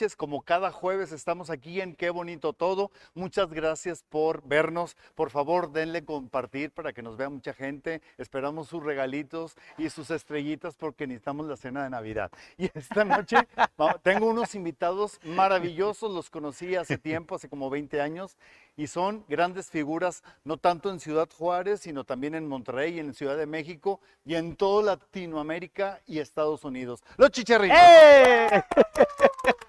noches. Como cada jueves estamos aquí en Qué Bonito Todo. Muchas gracias por vernos. Por favor, denle compartir para que nos vea mucha gente. Esperamos sus regalitos y sus estrellitas porque necesitamos la cena de Navidad. Y esta noche tengo unos invitados maravillosos. Los conocí hace tiempo, hace como 20 años. Y son grandes figuras, no tanto en Ciudad Juárez, sino también en Monterrey, en Ciudad de México y en toda Latinoamérica y Estados Unidos. Los chicharritos. ¡Eh!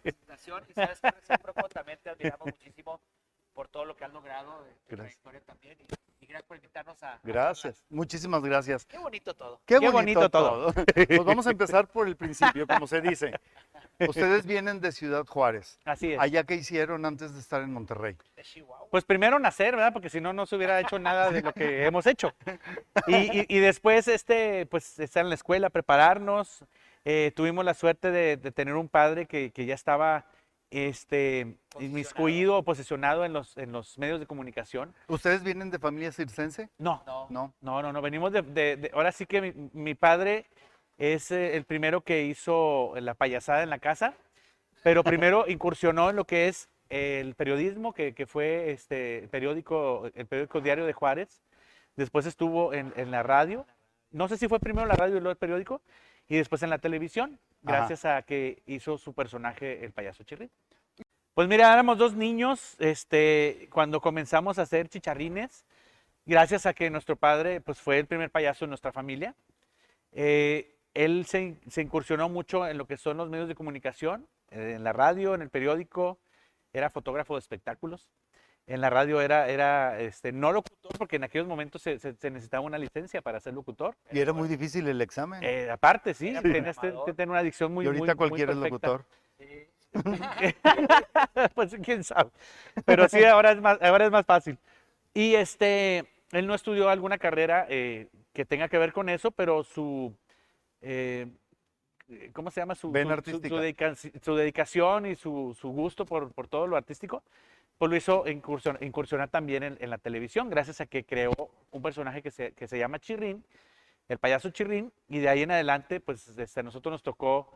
presentación y sabes que recíproco también te admiramos muchísimo por todo lo que has logrado de tu Gracias. trayectoria también y, y gracias por invitarnos a a Gracias, muchísimas gracias. Qué bonito todo. Qué, Qué bonito, bonito todo. Pues vamos a empezar por el principio, como se dice. Ustedes vienen de Ciudad Juárez. Así es. Allá que hicieron antes de estar en Monterrey. Pues primero nacer, ¿verdad? Porque si no, no se hubiera hecho nada de lo que hemos hecho. Y, y- y después, este, pues, estar en la escuela, prepararnos. Eh, tuvimos la suerte de, de tener un padre que, que ya estaba este, inmiscuido o posicionado en los, en los medios de comunicación. ¿Ustedes vienen de familia circense? No, No. No. no, no, no. Venimos de, de- de- ahora sí que mi, mi padre es eh, el primero que hizo la payasada en la casa, pero primero incursionó en lo que es el periodismo, que, que fue este el periódico, el periódico Diario de Juárez. Después estuvo en, en la radio. No sé si fue primero la radio y luego el periódico. Y después en la televisión, Ajá. gracias a que hizo su personaje el payaso Chirrín. Pues mira, éramos dos niños este, cuando comenzamos a hacer chicharrines, gracias a que nuestro padre pues, fue el primer payaso en nuestra familia. Eh, él se, se incursionó mucho en lo que son los medios de comunicación, eh, en la radio, en el periódico, era fotógrafo de espectáculos. En la radio era, era este, no locutor, porque en aquellos momentos se, se- se necesitaba una licencia para ser locutor. Y era muy difícil el examen. Eh, aparte, sí, Era tenías que, tener una adicción muy y ahorita muy- muy cualquiera es perfecta. locutor. Sí. pues quién sabe. Pero sí, ahora es más, ahora es más fácil. Y este, él no estudió alguna carrera eh, que tenga que ver con eso, pero su, eh, ¿cómo se llama? Su, su- su- dedica- su dedicación y su, su gusto por, por todo lo artístico, pues lo hizo incursion- incursionar también en, en la televisión, gracias a que creó un personaje que se, que se llama Chirrín, el payaso Chirrín, y de ahí en adelante, pues este, a nosotros nos tocó,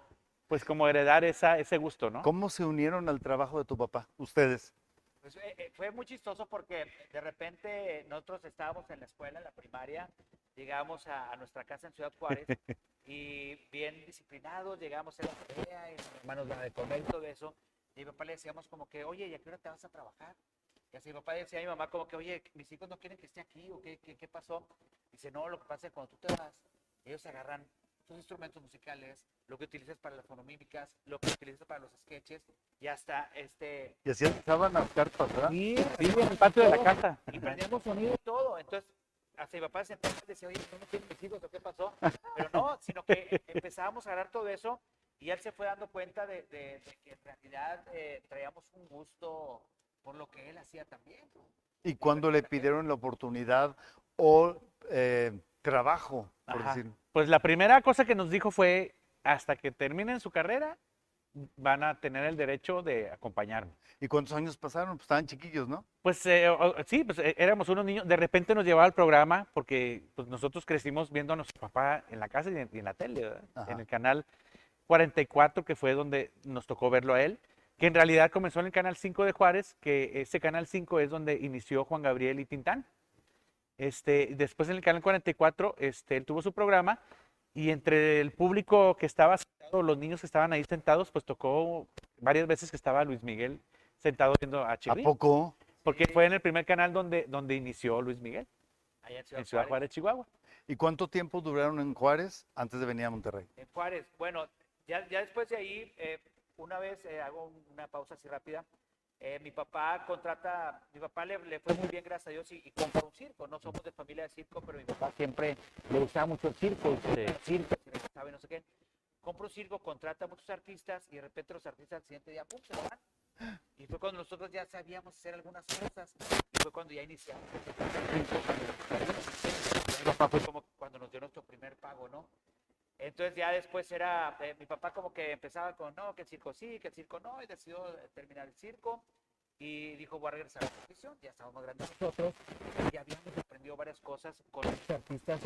pues como heredar esa, ese gusto, ¿no? ¿Cómo se unieron al trabajo de tu papá? Ustedes. Pues, eh, eh, fue muy chistoso porque de repente nosotros estábamos en la escuela, en la primaria, llegamos a, a nuestra casa en Ciudad Juárez y bien disciplinados, llegamos a la tarea y mis hermanos la de comer y todo eso. Y a mi papá le decíamos como que, oye, ¿y a qué hora te vas a trabajar? Y así mi papá decía a mi mamá como que, oye, mis hijos no quieren que esté aquí o qué, qué, qué pasó. Dice, no, lo que pasa es que cuando tú te vas, ellos agarran tus instrumentos musicales, lo que utilizas para las fonomímicas, lo que utilizas para los sketches y hasta este, Y así estaban las cartas, ¿verdad? Sí, sí, en el patio de la casa. y prendíamos sonido y todo. Entonces, hasta mi papá se y decía, oye, ¿tú no tienes mis hijos qué pasó? Pero no, sino que empezábamos a agarrar todo eso y él se fue dando cuenta de, de- de que en realidad eh, traíamos un gusto por lo que él hacía también. Y cuando le pidieron la oportunidad o eh, trabajo, por Ajá. decir. Pues la primera cosa que nos dijo fue, hasta que terminen su carrera, van a tener el derecho de acompañarme. ¿Y cuántos años pasaron? Pues estaban chiquillos, ¿no? Pues eh, o- sí, pues eh, éramos unos niños, de repente nos llevaba al programa porque pues, nosotros crecimos viendo a nuestro papá en la casa y en, y en la tele, en el canal 44, que fue donde nos tocó verlo a él, que en realidad comenzó en el canal 5 de Juárez, que ese canal 5 es donde inició Juan Gabriel y Tintán. Este, después en el canal 44, este, él tuvo su programa y entre el público que estaba sentado, los niños que estaban ahí sentados, pues tocó varias veces que estaba Luis Miguel sentado viendo a ¿A Chirrín. poco? Porque fue en el primer canal donde, donde inició Luis Miguel, Allá en Ciudad, en Ciudad Juárez. Juárez, Chihuahua. ¿Y cuánto tiempo duraron en Juárez antes de venir a Monterrey? En Juárez. Bueno, ya, ya después de ahí, eh, una vez eh, hago una pausa así rápida. Eh, mi papá contrata, mi papá le, le fue muy bien, gracias a Dios, y, y compra un circo. No somos de familia de circo, pero mi papá siempre le gustaba mucho el circo, Sí. el circo, y no sé qué. Compra un circo, contrata a muchos artistas y de repente los artistas al siguiente día, ¡pum!, se van. Y fue cuando nosotros ya sabíamos hacer algunas cosas. Y fue cuando ya iniciamos. Mi papá fue como cuando nos dio nuestro primer pago, ¿no? Entonces ya después era, eh, mi papá como que empezaba con, no, que el circo sí, que el circo no, y decidió eh, terminar el circo. Y dijo, voy a regresar a la televisión, ya estábamos grandes nosotros. Y habíamos aprendido varias cosas con los artistas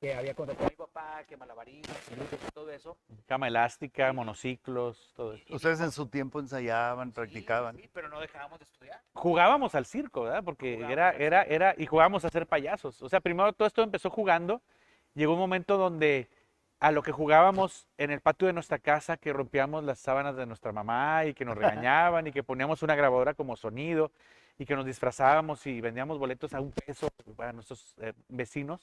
que había contratado mi papá. que luchas y todo eso. Cama elástica, monociclos, todo eso. Ustedes en su tiempo ensayaban, sí, practicaban. Sí, pero no dejábamos de estudiar. Jugábamos al circo, ¿verdad? Porque Jugábamos era, era, era, y jugábamos a ser payasos. O sea, primero todo esto empezó jugando. Llegó un momento donde a lo que jugábamos en el patio de nuestra casa, que rompíamos las sábanas de nuestra mamá y que nos regañaban y que poníamos una grabadora como sonido y que nos disfrazábamos y vendíamos boletos a un peso para nuestros eh, vecinos.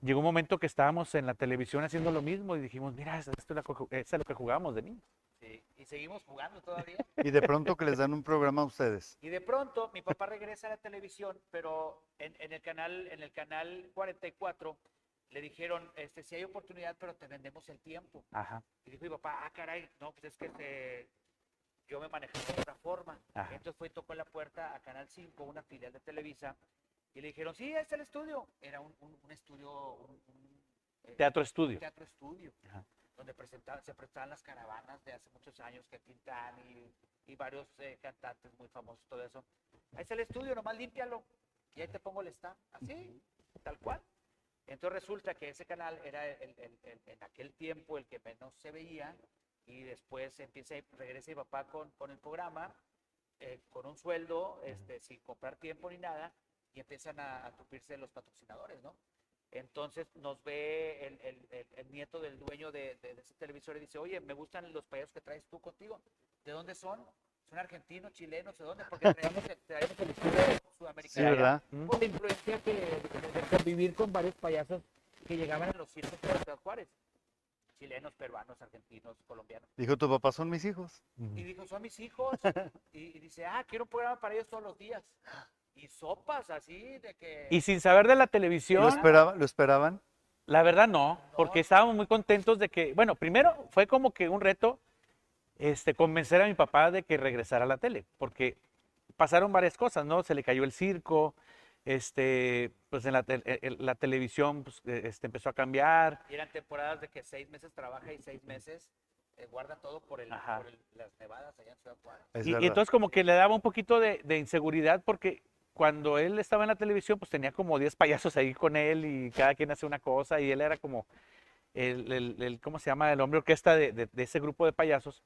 Llegó un momento que estábamos en la televisión haciendo lo mismo y dijimos, mira, esto es, la lo que jugábamos de niños. Sí, y seguimos jugando todavía. Y de pronto que les dan un programa a ustedes. Y de pronto mi papá regresa a la televisión, pero en, en el canal en el canal 44 le dijeron, este, si hay oportunidad, pero te vendemos el tiempo. Ajá. Y dijo mi papá, ah, caray, no, pues es que este, yo me manejé de otra forma. Ajá. Entonces fue y tocó la puerta a Canal 5, una filial de Televisa, y le dijeron, sí, ahí está el estudio. Era un, un- un estudio, un, un, eh, Teatro estudio. teatro estudio, Ajá. donde presentaban, se presentaban las caravanas de hace muchos años, que Tintán y, y varios eh, cantantes muy famosos, todo eso. Ahí está el estudio, nomás límpialo. Y ahí te pongo el stand, así, tal cual. Entonces resulta que ese canal era el- el- el- en aquel tiempo el que menos se veía y después empieza, regresa mi papá con, con el programa, eh, con un sueldo, este, sin comprar tiempo ni nada, y empiezan a, a tupirse los patrocinadores, ¿no? Entonces nos ve el, el- el- el nieto del dueño de, de- de ese televisor y dice, oye, me gustan los payasos que traes tú contigo. ¿De dónde son? ¿Son argentinos, chilenos, de dónde? Porque traemos el, traemos el estilo Sí. ¿verdad? Por la influencia que, de, de convivir con varios payasos que llegaban a los circos de Ciudad Juárez. Chilenos, peruanos, argentinos, colombianos. Dijo, tu papá son mis hijos. Y dijo, son mis hijos. Y, y dice, ah, quiero un programa para ellos todos los días. Y sopas así de que... Y sin saber de la ¿Lo, televisión, esperaba, ¿Lo esperaban? la verdad no, No. porque estábamos muy contentos de que, bueno, primero fue como que un reto este, convencer a mi papá de que regresara a la tele, porque pasaron varias cosas, ¿no? Se le cayó el circo, este, pues en la, eh, la televisión pues, eh, este, empezó a cambiar, Y eran temporadas de que seis meses trabaja y seis meses eh, guarda todo por, el, por el- las nevadas allá en Ciudad Juárez. Es y, y entonces como que le daba un poquito de, de inseguridad porque cuando él estaba en la televisión pues tenía como 10 payasos ahí con él y cada quien hace una cosa y él era como el, el- el- ¿cómo se llama? El hombre orquesta de, de- de ese grupo de payasos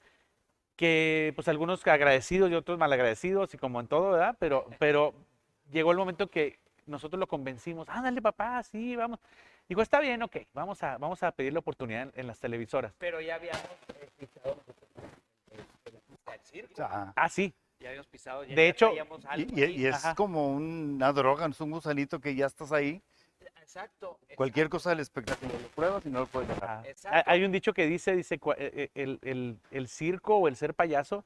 que pues algunos agradecidos y otros malagradecidos y como en todo, ¿verdad? Pero, pero llegó el momento que nosotros lo convencimos, ándale papá, sí, vamos. Dijo, está bien, ok, vamos a, vamos a pedir la oportunidad en- en las televisoras. Pero ya habíamos eh, pisado el, circo. Ajá. Ah, sí, Ya habíamos pisado. ya- De ya hecho, algo Y, y- y es Ajá. como una droga, es un gusanito que ya estás ahí. Exacto. Cualquier cosa del espectáculo lo pruebas y no lo puedes dejar. Ajá. Exacto. Hay- un dicho que dice, dice, cua- eh, eh, el, el- el circo o el ser payaso,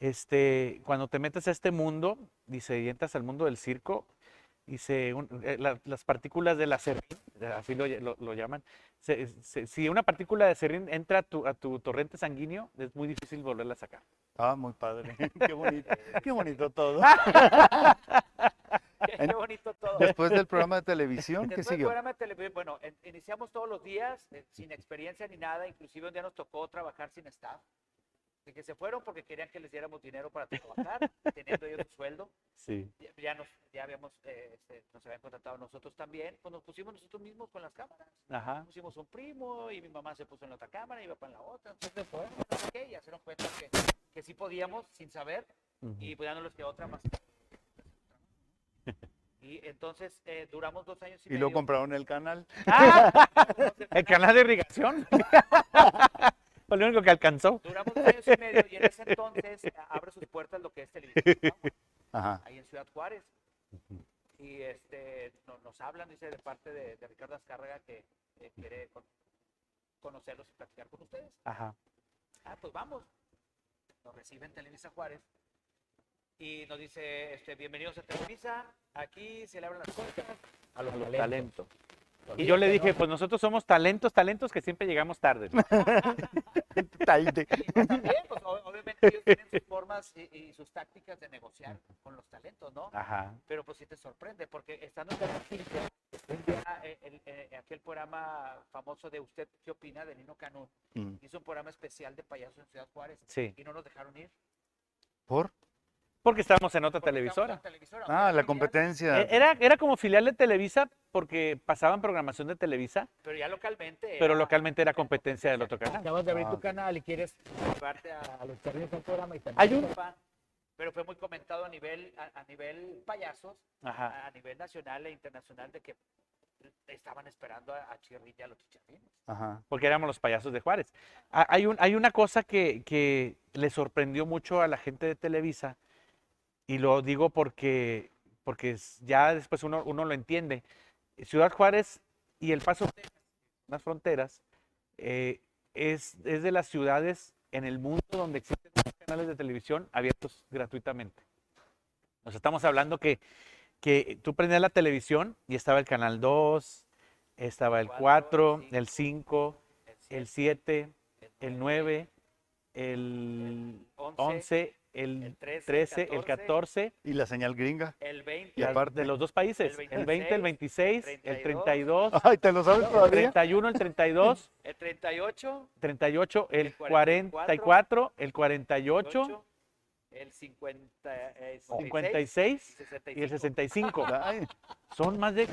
este, cuando te metes a este mundo, dice, y entras al mundo del circo, dice, un- eh, la- las partículas de la serrín, así lo, lo- lo llaman, se- se- si una partícula de serrín entra a tu, a tu torrente sanguíneo, es muy difícil volverla a sacar. Ah, muy padre. Qué bonito. Qué bonito todo. Qué, bonito todo. Después del programa de televisión, ¿qué Después del siguió? programa de televisión, bueno, en- iniciamos todos los días eh, sin experiencia ni nada, inclusive un día nos tocó trabajar sin staff, de que se fueron porque querían que les diéramos dinero para trabajar, teniendo ellos su sueldo, Sí. ya, ya nos, ya habíamos, eh, este, nos habían contratado nosotros también, pues nos pusimos nosotros mismos con las cámaras, Ajá. pusimos un primo y mi mamá se puso en la otra cámara y mi papá en la otra, entonces fue, no sé qué, y ya se dieron cuenta que, que sí podíamos sin saber y pues ya no les quedó otra más. Y entonces eh, duramos dos años y, Y luego medio. compraron el canal. El canal de irrigación. Fue lo único que alcanzó. Duramos dos años y medio y en ese entonces abre sus puertas lo que es televisión Ajá. ahí en Ciudad Juárez. Y este, no- nos hablan, dice, de parte de, de Ricardo Azcárraga que eh, quiere con- conocerlos y platicar con ustedes. Ajá. Ah, pues vamos. Nos reciben Televisa Juárez y nos dice, este, bienvenidos a Televisa, aquí se le abren las puertas a los talentos. Talento. Y yo le dije, pues nosotros somos talentos, talentos que siempre llegamos tarde. Talde. Pues también, pues, ob- obviamente ellos tienen sus formas y, y sus tácticas de negociar con los talentos, ¿no? Ajá. Pero pues sí te sorprende, porque estando en Canal 5, un día, eh, el- eh, aquel programa famoso de Usted qué opina de Nino Canún, Mm. hizo un programa especial de payasos en Ciudad Juárez Sí. y no nos dejaron ir. ¿Por? Porque estábamos en otra televisora. en televisora, Ah, la competencia. E- Era, era como filial de Televisa porque pasaban programación de Televisa, Pero ya localmente. pero era- localmente era competencia del otro canal. Acabas de abrir Ah, tu canal y quieres llevarte a, a los charlines del programa y también Hay un- sepan, Pero fue muy comentado a nivel, a, a nivel payasos, Ajá. a, a nivel nacional e internacional, de que estaban esperando a, a a los chicharrines. Ajá. porque éramos los payasos de Juárez. Ha- Hay, un, hay una cosa que, que le sorprendió mucho a la gente de Televisa, y lo digo porque, porque ya después uno, uno lo entiende. Ciudad Juárez y El Paso, las fronteras, eh, es, es de las ciudades en el mundo donde existen más canales de televisión abiertos gratuitamente. Nos estamos hablando que, que tú prendías la televisión y estaba el canal 2, estaba el Cuatro, 4, el 5, el 7, el 9, el 11, el el 13, 13, el 14, Y la señal gringa. el 20, Y aparte- de los dos países, el el 20, el 26, 26, el 32, Ay, ¿te lo sabes el todavía? 31, el 32, el 38, 38, el El 44, el 48, 8, el 50, eh, 56 y el 65. 65. Ay, Son más de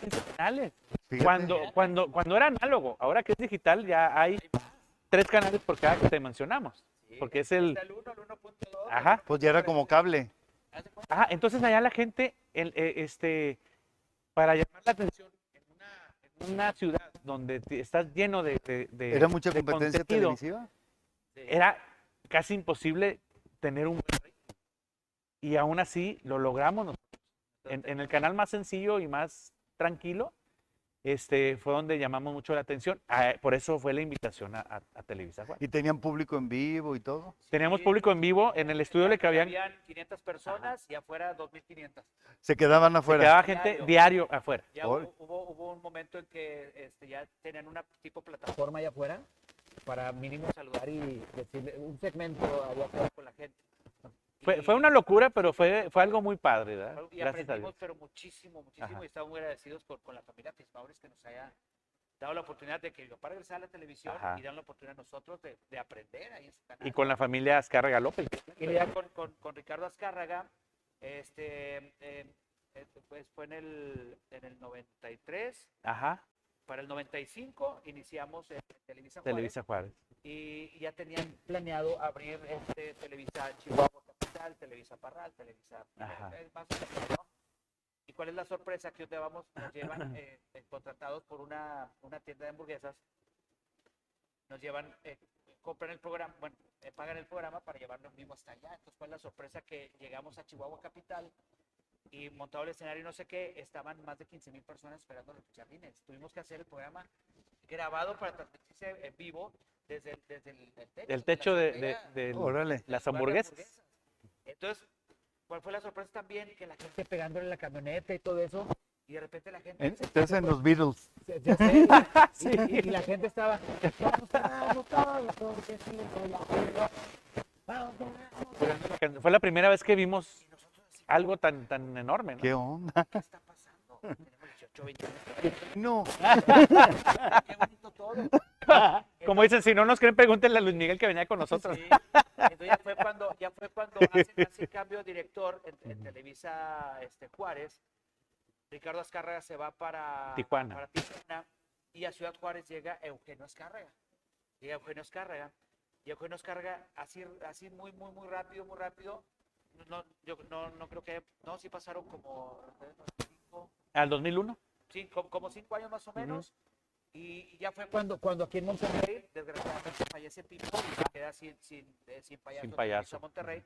15 canales. fíjate. Cuando, cuando, cuando era análogo, ahora que es digital, ya hay tres canales por cada que te mencionamos. Sí, Porque es el- está el 1, el 1.2. Ajá. Pues ya era como cable. Ajá, entonces allá la gente, el, eh, este, para llamar la atención en una, en una ciudad donde estás lleno de, de- de- Era mucha de competencia televisiva. Era casi imposible tener un. Y aún así lo logramos nosotros. En, en el canal más sencillo y más tranquilo, este, fue donde llamamos mucho la atención. Ah, por eso fue la invitación a, a- a Televisa. Juárez. Y tenían público en vivo y todo. Teníamos Sí. público en vivo, en el estudio le cabían, Habían 500 personas y afuera 2.500. Se quedaban se afuera. quedaba gente Diario. diario afuera. Ya hubo, hubo, hubo un momento en que este, ya tenían una tipo plataforma allá afuera para mínimo saludar y decirle un segmento allá afuera con la gente. Fue, fue una locura, pero fue, fue algo muy padre, ¿verdad? Y Gracias a aprendimos, Dios. pero muchísimo, muchísimo. Ajá. Y estamos muy agradecidos con, con la familia Fismaures que nos haya dado la oportunidad de que mi papá regresara a la televisión Ajá. y dan la oportunidad a nosotros de, de aprender ahí en su canal. Y con la familia Azcárraga López. Y ya con, con, con Ricardo Azcárraga, este, eh, eh, pues fue en el, en el 93, Ajá, para el 95 iniciamos en Televisa Juárez, Televisa Juárez. y ya tenían planeado abrir este Televisa Chihuahua Capital, Televisa Parral, Televisa Ajá. eh, más o menos, ¿no? ¿Y cuál es la sorpresa? Que donde vamos, nos llevan eh, eh, contratados por una, una tienda de hamburguesas, nos llevan, eh, compran el programa, bueno, eh, pagan el programa para llevarlo mismo hasta allá. Entonces, ¿cuál es la sorpresa? Que llegamos a Chihuahua Capital y montado el escenario y no sé qué, estaban más de 15 mil personas esperando los chicharrines. Tuvimos que hacer el programa grabado para transmitirse en vivo desde el, desde el, el techo. El techo de, de- las hamburguesas. Entonces, ¿cuál fue la sorpresa también? Que la gente pegándole la camioneta y todo eso, y de repente la gente... En- se- Estás en los Beatles. se- ya sé, y, y- y la gente estaba... "Vamos sí, soy la vida". Vamos. Fue la primera vez que vimos algo tan, tan enorme, ¿no? ¿Qué onda? ¿Qué está pasando? Tenemos 18, 20 años. No. Qué bonito todo. Como dicen, si no nos creen, pregúntenle a Luis Miguel que venía con nosotros. Sí. Entonces ya fue cuando, ya fue cuando hacen, hacen cambio de director en, en Televisa este, Juárez. Ricardo Azcárraga se va para Tijuana. para Tijuana y a Ciudad Juárez llega Eugenio Azcárraga. Llega Eugenio Azcárraga y Eugenio Azcárraga así, así muy, muy, muy rápido, muy rápido. No, yo no, no creo que, no, sí pasaron como Al 2001. sí, como, como cinco años más o menos. Y y ya fue cuando, cuando aquí en Monterrey, desgraciadamente fallece Pipo y se queda sin, sin, eh, sin payaso. Sin en payaso. Televisa Monterrey.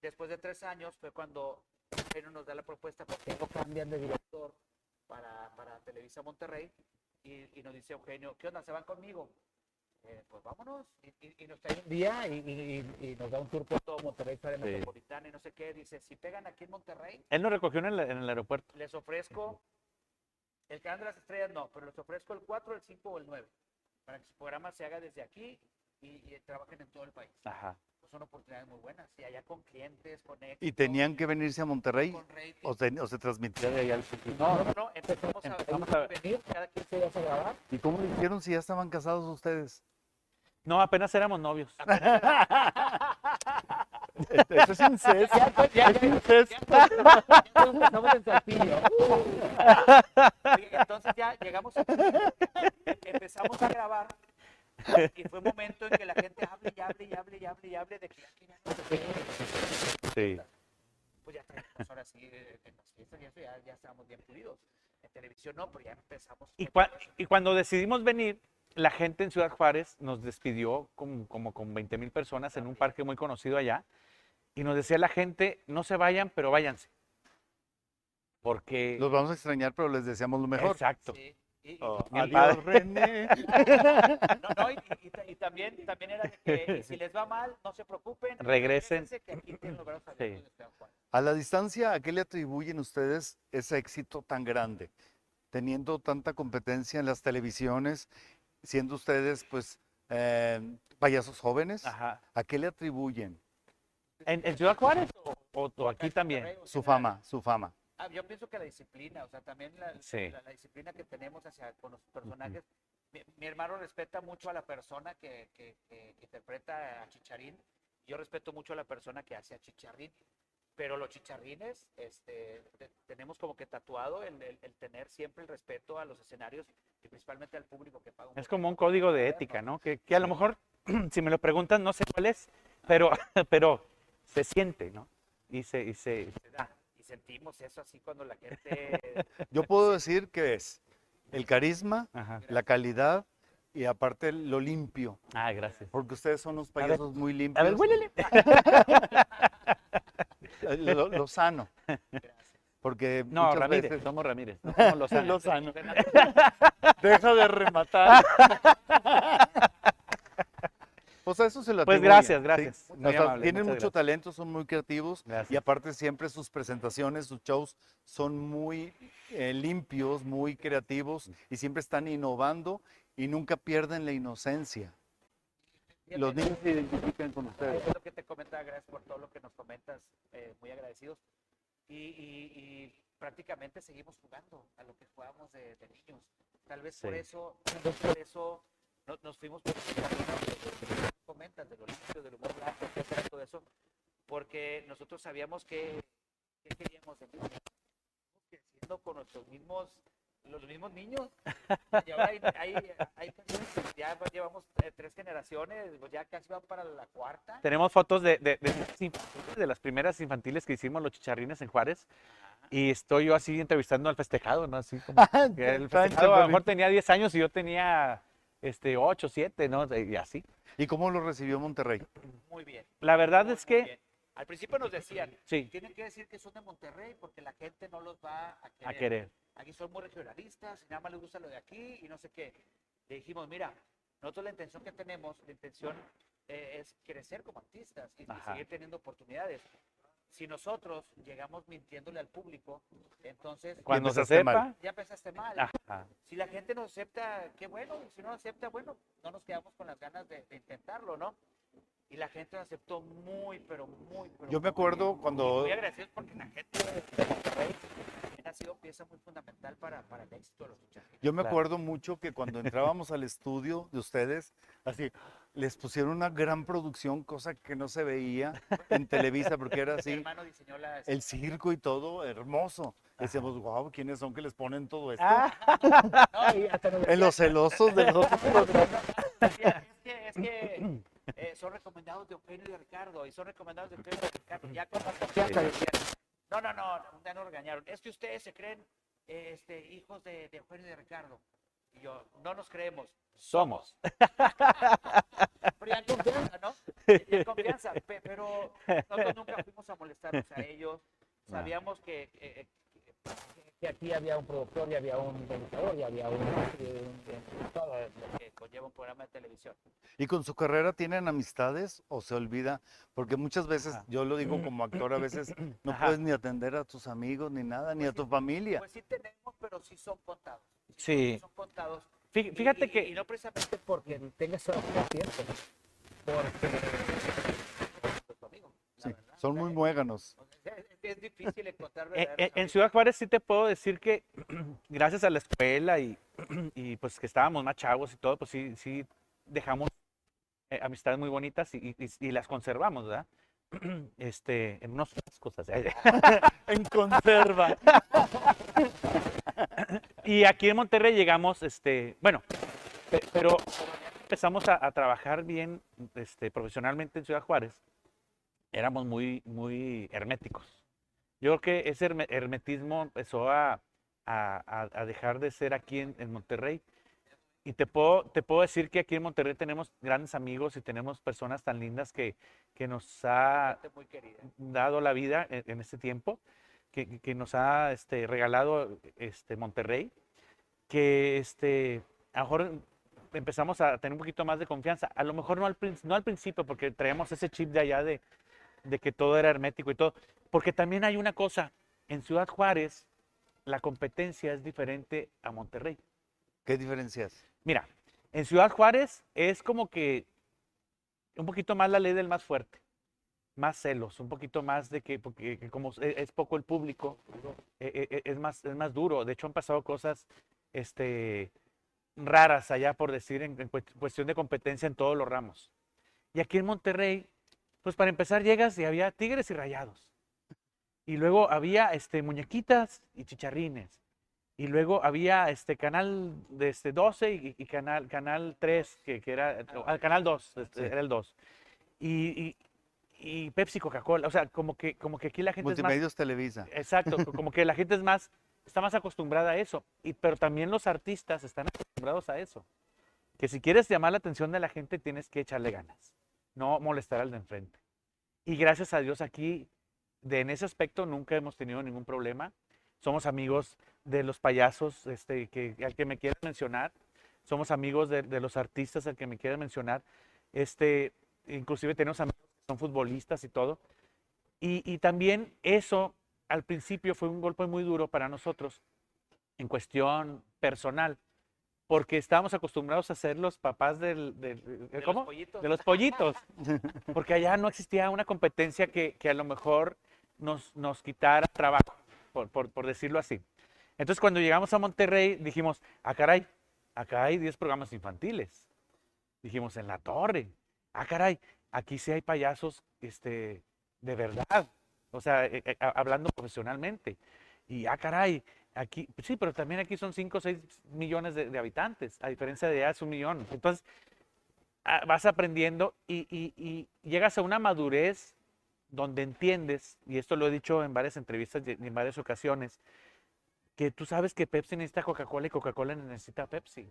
Después de tres años fue cuando Eugenio nos da la propuesta, porque no cambian de director para, para Televisa Monterrey. Y, y nos dice Eugenio, ¿qué onda? ¿Se van conmigo? Eh, pues vámonos. Y, y- y nos trae un día y, y- y- y nos da un tour por todo Monterrey, de Sí. metropolitana y no sé qué. Dice, si pegan aquí en Monterrey, Él nos recogió en el, en el aeropuerto. les ofrezco el canal de las estrellas, no, pero les ofrezco el 4, el 5 o el 9, para que su programa se haga desde aquí y, y trabajen en todo el país. Ajá. Pues son oportunidades muy buenas, y allá con clientes, con éxito, ¿Y tenían que venirse a Monterrey? con. ¿O se, o se transmitía de allá al futuro? No, no, no, empezamos a, Empezamos a a- venir cada 15 días a grabar. ¿Y cómo lo hicieron si ya estaban casados ustedes? No, apenas éramos novios. Eso es incesto. Ya, pues, ya, Es ya, incesto. ya todos estamos en Saltillo. Entonces ya llegamos aquí, em- empezamos a grabar y fue un momento en que la gente hable y hable y hable y hable y hable de que ya querían no sé qué. Sí. Pues ya tenemos ahora sí eh, en las fiestas y eso ya, ya estábamos bien pulidos. En televisión no, pero ya empezamos. Y, cua- y cuando decidimos venir, la gente en Ciudad Juárez nos despidió como, como con 20 mil personas en un parque muy conocido allá. Y nos decía la gente, no se vayan, pero váyanse. Porque... Los vamos a extrañar, pero les deseamos lo mejor. Exacto. Sí, y- y- Oh, adiós. René. No, no, y, y- y ta- y también, también era de que si les va mal, no se preocupen. Regresen. que aquí los brazos Sí. A la distancia, ¿a qué le atribuyen ustedes ese éxito tan grande? Teniendo tanta competencia en las televisiones, siendo ustedes, pues, eh, payasos jóvenes, Ajá. ¿a qué le atribuyen ¿En, en Ciudad Juárez o, o- o aquí también? O su fama, su fama? Ah, yo pienso que la disciplina, o sea, también la, Sí. la- la disciplina que tenemos hacia con los personajes. mi, mi hermano respeta mucho a la persona que, que- que- que interpreta a Chicharín. Yo respeto mucho a la persona que hace a Chicharín. Pero los chicharrines, este, te- tenemos como que tatuado el, el- el tener siempre el respeto a los escenarios y principalmente al público que paga. un Es como un código de ética, ¿no? Que, que a lo mejor, si me lo preguntan, no sé cuál es, pero, pero se siente, ¿no? Y se, y se, y se da. Y sentimos eso así cuando la gente... Yo puedo decir que es el carisma, Ajá. la calidad y aparte lo limpio, Ah, gracias. porque ustedes son unos ver, payasos muy limpios. A ver, huélele. Lo, lo sano. Porque No, Ramírez, veces- somos Ramírez. No somos Lozano. Lozano. Deja de rematar. Pues a eso se lo Pues gracias, ¿sí? gracias. Muy Nos ha- amable, tienen mucho talento, son muy creativos Gracias. y aparte siempre sus presentaciones, sus shows son muy eh, limpios, muy creativos y siempre están innovando y nunca pierden la inocencia. Los niños se identifican con ustedes. Es lo que te comentaba, gracias por todo lo que nos comentas, eh, muy agradecidos. Y, y- y prácticamente seguimos jugando a lo que jugábamos de, de niños. Tal vez por eso, tal vez por eso no- nos fuimos por comentas, de lo limpio, del humor blanco, etcétera, todo eso, porque nosotros sabíamos que, que queríamos creciendo con nuestros mismos, los mismos niños. Y ahora hay, hay- hay ya llevamos eh, tres generaciones, pues ya casi van para la cuarta. Tenemos fotos de, de, de de las primeras infantiles que hicimos los chicharrines en Juárez. Y estoy yo así entrevistando al festejado, ¿no? Así como que el festejado a lo mejor tenía 10 años y yo tenía este, 8, 7, ¿no? Y así. ¿Y cómo lo recibió Monterrey? Muy bien. La verdad muy, es muy que, bien. Al principio nos decían, sí, tienen que decir que son de Monterrey porque la gente no los va a querer. a querer. Aquí son muy regionalistas y nada más les gusta lo de aquí y no sé qué. Le dijimos, mira, nosotros la intención que tenemos, la intención eh, es crecer como artistas y, y seguir teniendo oportunidades. Si nosotros llegamos mintiéndole al público, entonces Cuando se empezaste mal. sepa, ya empezaste mal. ajá, Si la gente nos acepta, qué bueno. Si no nos acepta, bueno, no nos quedamos con las ganas de, de intentarlo, ¿no? Y la gente nos aceptó muy, pero muy, pero Yo me muy acuerdo bien. cuando- Muy agradecidos porque la gente de Monterrey también ha sido pieza muy fundamental para, para el éxito de los chicharrines. Yo me Claro. acuerdo mucho que cuando entrábamos al estudio de ustedes, así, les pusieron una gran producción, cosa que no se veía en Televisa, porque era Mi así, hermano diseñó la... el circo y todo, hermoso. Decíamos, wow, ¿quiénes son que les ponen todo esto? Ah, No, y hasta nos En los celosos de los decían, es que, es que eh, son recomendados de Eugenio y de Ricardo, y son recomendados de Eugenio y de Ricardo. Ya con más confianza decían, no, no, no, ya nos regañaron. Es que ustedes se creen eh, este, hijos de, de Eugenio y de Ricardo. Y yo, no nos creemos. somos. Pero ya en confianza, ¿no? Ya en confianza. pe- Pero nosotros nunca fuimos a molestarnos a ellos. Sabíamos que, que- que- aquí había un productor, y había un editor, y había un, un- un- todo lo que conlleva un programa de televisión. ¿Y con su carrera tienen amistades o se olvida? Porque muchas veces, Ajá. yo lo digo como actor, a veces no Ajá. puedes ni atender a tus amigos ni nada, ni a tu familia. Pues sí tenemos, pero sí son contados. Sí. Son contados. Fíjate y- que Y no precisamente porque tengas solo tiempo, porque Sí, son muy muéganos. Es, es difícil encontrar en, verdaderos en- en amigos. Ciudad Juárez sí te puedo decir que gracias a la escuela y, y, pues que estábamos más chavos y todo, pues sí, sí dejamos eh, amistades muy bonitas y, y- y las conservamos, ¿verdad? este, en unos frascos así. En conserva. Y aquí en Monterrey llegamos, este, bueno, pe- pero empezamos a, a trabajar bien este, profesionalmente en Ciudad Juárez. Éramos muy, muy herméticos. Yo creo que ese herme- hermetismo empezó a, a- a- dejar de ser aquí en, en Monterrey. Y te puedo, te puedo decir que aquí en Monterrey tenemos grandes amigos y tenemos personas tan lindas que, que nos ha dado la vida en, en este tiempo, que, que nos ha este, regalado este, Monterrey, que este, a lo mejor empezamos a tener un poquito más de confianza, a lo mejor no al, no al principio, porque traíamos ese chip de allá de, de que todo era hermético y todo, porque también hay una cosa, en Ciudad Juárez la competencia es diferente a Monterrey. ¿Qué diferencias? Mira, en Ciudad Juárez es como que un poquito más la ley del más fuerte, más celos, un poquito más de que, porque que como es, poco el público, eh, eh, es, más, es más duro. De hecho, han pasado cosas este, raras allá, por decir, en, en cuest- cuestión de competencia en todos los ramos. Y aquí en Monterrey, pues para empezar llegas y había tigres y rayados. Y luego había este, muñequitas y chicharrines. Y luego había este canal de este 12 y, y canal, canal 3, que, que era ah, canal 2, este, Sí. era el 2. Y, y- y Pepsi, Coca-Cola, o sea, como que, como que aquí la gente es más, Multimedios Televisa. exacto, co- como que la gente es más, está más acostumbrada a eso. Y, pero también los artistas están acostumbrados a eso. Que si quieres llamar la atención de la gente, tienes que echarle ganas, no molestar al de enfrente. Y gracias a Dios aquí, de, en ese aspecto, nunca hemos tenido ningún problema. Somos amigos de los payasos este, que, al que me quieras mencionar. Somos amigos de, los artistas al que me quieras mencionar. Este, inclusive tenemos amigos que son futbolistas y todo. Y, y también eso al principio fue un golpe muy duro para nosotros en cuestión personal, porque estábamos acostumbrados a ser los papás del, del- De los ¿cómo? pollitos. de los pollitos, porque allá no existía una competencia que, que a lo mejor nos, nos quitara trabajo, por, por- por decirlo así. Entonces cuando llegamos a Monterrey dijimos, ah caray, acá hay 10 programas infantiles. Dijimos, en la torre, ah caray, aquí sí hay payasos este, de verdad, o sea, eh, eh, hablando profesionalmente. Y ah caray, aquí, sí, pero también aquí son 5 o 6 millones de, de habitantes, a diferencia de allá es un millón. Entonces, ah, vas aprendiendo y, y- y llegas a una madurez donde entiendes, y esto lo he dicho en varias entrevistas y en varias ocasiones, que tú sabes que Pepsi necesita Coca-Cola y Coca-Cola necesita Pepsi.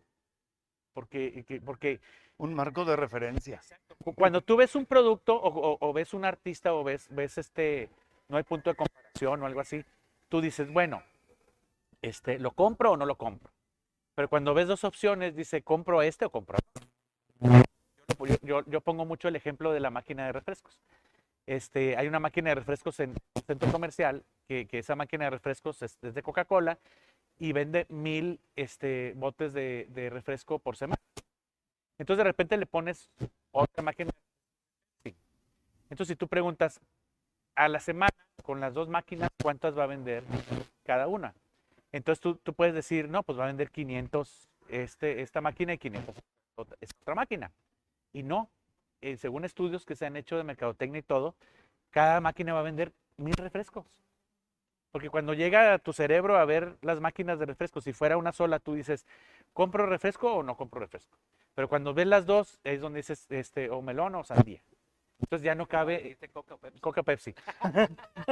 Porque, que- porque Un marco de referencia. cu- cuando tú ves un producto o, o- o ves un artista o ves, ves este, no hay punto de comparación o algo así, tú dices, bueno, este, ¿lo compro o no lo compro? Pero cuando ves dos opciones, dice, ¿compro este o compro otro? Yo, yo- pongo mucho el ejemplo de la máquina de refrescos. Este, hay una máquina de refrescos en un centro comercial, que, que esa máquina de refrescos es, de Coca-Cola y vende mil este, botes de, refresco por semana. Entonces de repente le pones otra máquina. refresco. Entonces si tú preguntas a la semana con las dos máquinas, ¿cuántas va a vender cada una? Entonces tú, tú puedes decir, no, pues va a vender 500 este, esta máquina y 500 otra- otra máquina. Y no, eh, según estudios que se han hecho de mercadotecnia y todo, cada máquina va a vender mil refrescos. Porque cuando llega a tu cerebro a ver las máquinas de refrescos, si fuera una sola, tú dices, ¿compro refresco o no compro refresco? Pero cuando ves las dos, es donde dices, este, o melón o sandía. Entonces ya no cabe Dijiste Coca Pepsi. Coca Pepsi.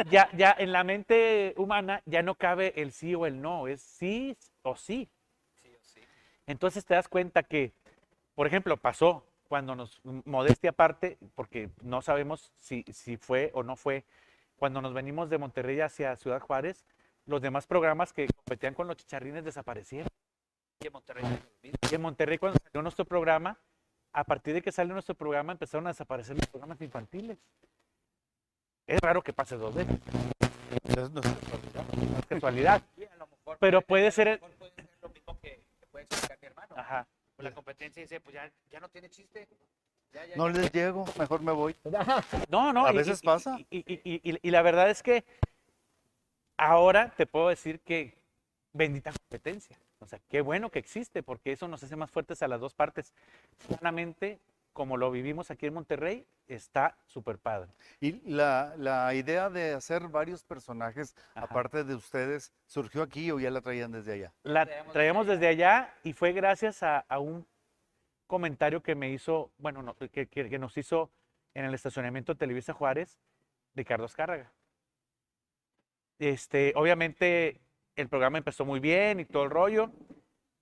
ya, ya en la mente humana ya no cabe el sí o el no, es sí o sí. Sí o sí. Entonces te das cuenta que, por ejemplo, pasó cuando nos, modestia aparte, porque no sabemos si, si fue o no fue, cuando nos venimos de Monterrey hacia Ciudad Juárez, los demás programas que competían con los chicharrines desaparecieron. Y en Monterrey. Y en Monterrey cuando salió nuestro programa, a partir de que salió nuestro programa empezaron a desaparecer los programas infantiles. Es raro que pase dos veces, Entonces, no es- no es casualidad. A lo mejor Pero puede puede ser- ser a el- lo mejor puede ser lo mismo que, que puede explicar mi hermano. Ajá. Pues la competencia dice, pues ya, ya no tiene chiste. Ya, ya, no ya. les llego, mejor me voy. No, no. A y- veces y- pasa. Y, y- y- y- y la verdad es que ahora te puedo decir que bendita competencia. O sea, qué bueno que existe, porque eso nos hace más fuertes a las dos partes. Sanamente como lo vivimos aquí en Monterrey, está súper padre. Y la, la idea de hacer varios personajes, Ajá. aparte de ustedes, ¿surgió aquí o ya la traían desde allá? La traíamos desde allá y fue gracias a, a un comentario que me hizo, bueno, no, que, que- que nos hizo en el estacionamiento de Televisa Juárez, Ricardo Azcárraga. Este, obviamente el programa empezó muy bien y todo el rollo,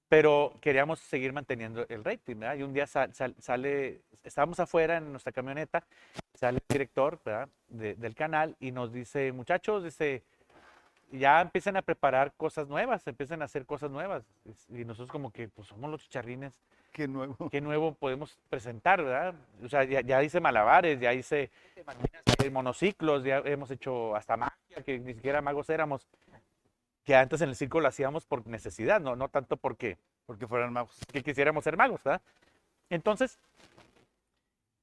pero queríamos seguir manteniendo el rating, ¿verdad? Y un día sal- sal- sale, estábamos afuera en nuestra camioneta, sale el director, ¿verdad? de- del canal y nos dice, muchachos, dice, ya empiezan a preparar cosas nuevas, empiezan a hacer cosas nuevas. Y nosotros como que, pues somos los chicharrines, Qué nuevo. ¿qué nuevo podemos presentar, verdad? O sea, ya, ya hice malabares, ya hice ¿Te imaginas eh, monociclos, ya hemos hecho hasta magia, que ni siquiera magos éramos, que antes en el circo lo hacíamos por necesidad, no, no tanto porque Porque fueran magos. que quisiéramos ser magos, ¿verdad? Entonces,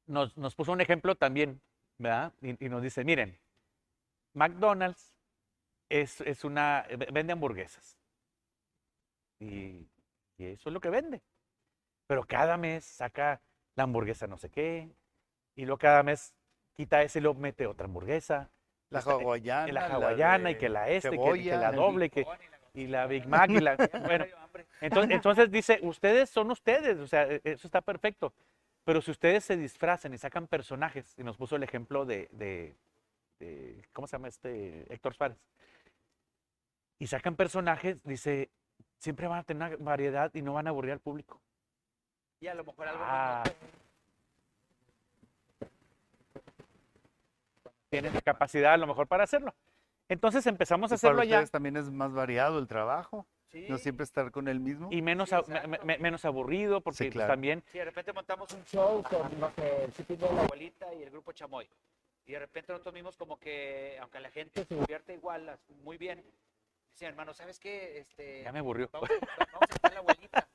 nos, nos puso un ejemplo también, ¿verdad? Y, y nos dice, miren, McDonald's es, es una, vende hamburguesas. Y, y eso es lo que vende. Pero cada mes saca la hamburguesa no sé qué, y luego cada mes quita ese y lo mete otra hamburguesa. La eh, hawaiana. y la hawaiana, y que la este, que- la doble, y que, y la- Big Mac, y la... Bueno, entonces, entonces dice, ustedes son ustedes, o sea, e- eso está perfecto. Pero si ustedes se disfrazan y sacan personajes, y nos puso el ejemplo de, de- de- ¿cómo se llama este? Héctor Suárez. Y sacan personajes, dice, siempre van a tener una variedad y no van a aburrir al público. Y a lo mejor algo Ah. más Tienen la capacidad a lo mejor para hacerlo. Entonces empezamos a Y para hacerlo allá ustedes también es más variado el trabajo. Sí, No siempre estar con el mismo. y menos, Sí, a- me- me- menos aburrido, porque pues, claro. también sí, de repente montamos un show con, no sé, el City de la abuelita y el grupo Chamoy. Y de repente nosotros mismos como que, aunque la gente se divierte igual, muy bien, dicen, hermano, ¿sabes qué? Este, ya me aburrió. vamos, vamos a quitar la abuelita.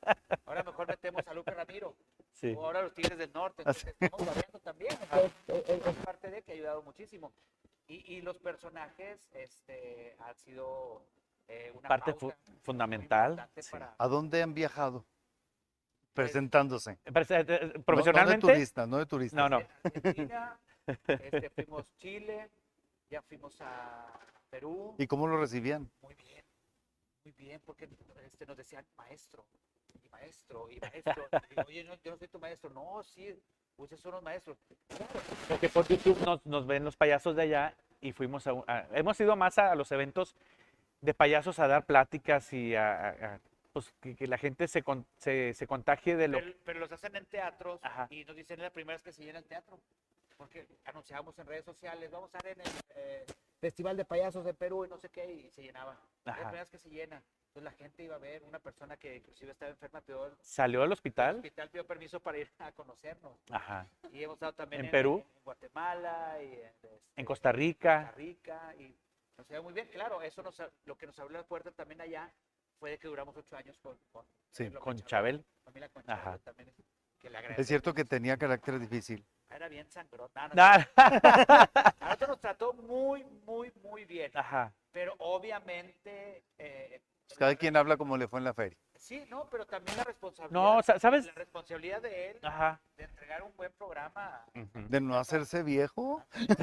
Ahora mejor metemos a Lupe Ramiro. Sí. O ahora los Tigres del Norte. Así. Entonces, estamos variando también. Entonces, es, es- es parte de que ha ayudado muchísimo. Y, y los personajes este, han sido eh, una Parte fu- fundamental, sí. para- ¿A dónde han viajado? Pues, Presentándose. Eh, eh, No- No, Profesionalmente, de turista, no de turista. no, no. Argentina, este, fuimos Chile, ya fuimos a Perú. ¿Y cómo lo recibían? Muy bien, muy bien, porque este, nos decían maestro, y maestro, y maestro. Y Oye, no, yo no soy tu maestro. No, sí, ustedes son los maestros. Porque por YouTube nos, nos ven los payasos de allá y fuimos a, a- hemos ido más a, a los eventos de payasos a dar pláticas y a, pues, que, que la gente se, con- se, se contagie de lo Pero, pero los hacen en teatros Ajá. y nos dicen es la primera vez que se llena el teatro. Porque anunciábamos en redes sociales, vamos a estar en el eh, Festival de Payasos de Perú y no sé qué, y se llenaba. Es la Ajá. primera vez que se llena. Entonces la gente iba a ver una persona que inclusive estaba enferma, pidió, el salió del hospital. hospital pidió permiso para ir a conocernos. Ajá. Y hemos estado también ¿En en, Perú? en Guatemala y en, este, En Costa Rica. Costa Rica y nos iba muy bien. Claro, eso nos, lo que nos abrió la puerta también allá fue de que duramos ocho años con, con, Sí, con Chabel. Familia con Ajá. Chabel también es, que le Es cierto que tenía carácter difícil. Era bien sangrón. No, no, Ah, A nosotros nos trató muy, muy, muy bien. Ajá. Pero obviamente. eh, cada quien habla como le fue en la feria. Sí, no, pero también la responsabilidad. No, sa- ¿sabes? La responsabilidad de él Ajá. de entregar un buen programa. De no hacerse viejo. Y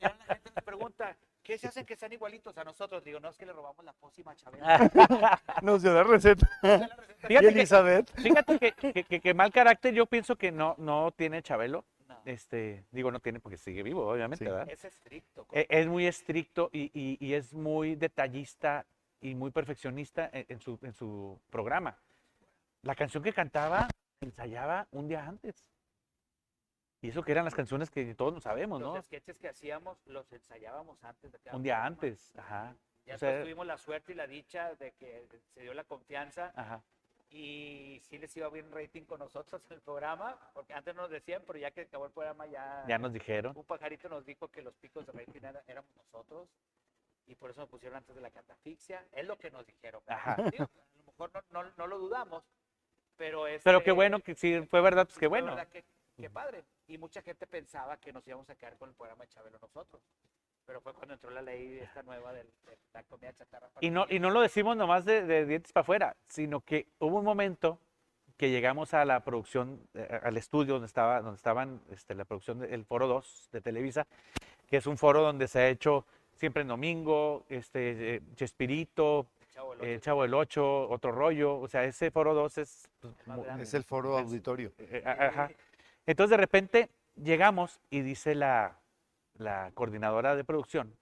la gente nos pregunta, ¿qué se hacen que sean igualitos a nosotros? Digo, no, es que le robamos la pócima a Chabela. Nos dio la receta. Fíjate ¿Y que, Elizabeth? fíjate que, que- que- que mal carácter yo pienso que no, no tiene Chabelo. No, Este, digo, no tiene porque sigue vivo, obviamente, Sí. ¿verdad? es estricto. con- E- Es muy estricto y, y- y es muy detallista y muy perfeccionista en, en su, en su programa. La canción que cantaba, ensayaba un día antes. Y eso que eran las canciones que todos nos sabemos, los ¿no? sketches que hacíamos los ensayábamos antes de cada Un día programa. antes, ajá, Ya o sea- tuvimos la suerte y la dicha de que se dio la confianza ajá. y sí les iba bien rating con nosotros en el programa, porque antes no nos decían, pero ya que acabó el programa ya, Ya nos dijeron. un pajarito nos dijo que los picos de rating era- éramos nosotros y por eso nos pusieron antes de la catafixia. Es lo que nos dijeron. Ajá. Digo, a lo mejor no, no- no lo dudamos, pero es... Pero qué bueno que sí fue verdad, pues qué bueno. que- qué padre. Y mucha gente pensaba que nos íbamos a quedar con el programa de Chabelo nosotros. Pero fue cuando entró la ley esta nueva del- de, la comida chatarra. para Y no, y no lo decimos nomás de, de dientes para afuera, sino que hubo un momento que llegamos a la producción, eh, al estudio donde, estaba, donde estaban este, la producción del Foro 2 de Televisa, que es un foro donde se ha hecho siempre en domingo, este, eh, Chespirito, Chavo, el eh, Ocho. Chavo del 8, otro rollo, o sea, ese Foro 2 es... pues. Es el foro auditorio. eh, a- ajá. Entonces de repente llegamos y dice la, la coordinadora de producción,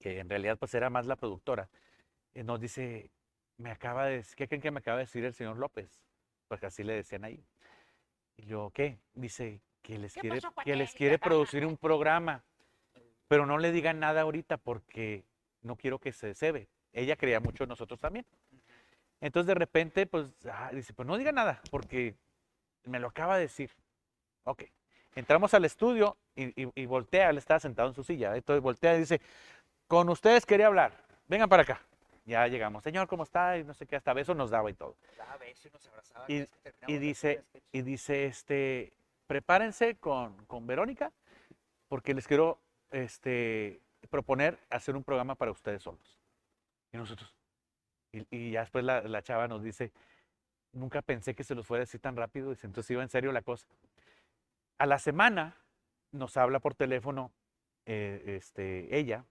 que en realidad pues era más la productora, eh, nos dice, me acaba de, ¿qué creen que me acaba de decir el señor López? Porque así le decían ahí. Y yo, ¿qué? Dice que les ¿Qué quiere, que les quiere producir un programa, pero no le digan nada ahorita porque no quiero que se cebe. Ella creía mucho en nosotros también. Entonces de repente, pues, ah, dice, pues no diga nada, porque me lo acaba de decir. Ok. Entramos al estudio y, y- y voltea, él estaba sentado en su silla. Entonces voltea y dice, con ustedes quería hablar, vengan para acá. Ya llegamos, señor, ¿cómo está? Y no sé qué, hasta besos nos daba y todo. Daba besos y nos abrazaba Y- Y dice, y dice, este, prepárense con, con Verónica, porque les quiero este, proponer hacer un programa para ustedes solos. Y nosotros. Y, y ya después la, la chava nos dice, nunca pensé que se los fuera a decir tan rápido, dice, entonces iba en serio la cosa. A la semana nos habla por teléfono eh, este, ella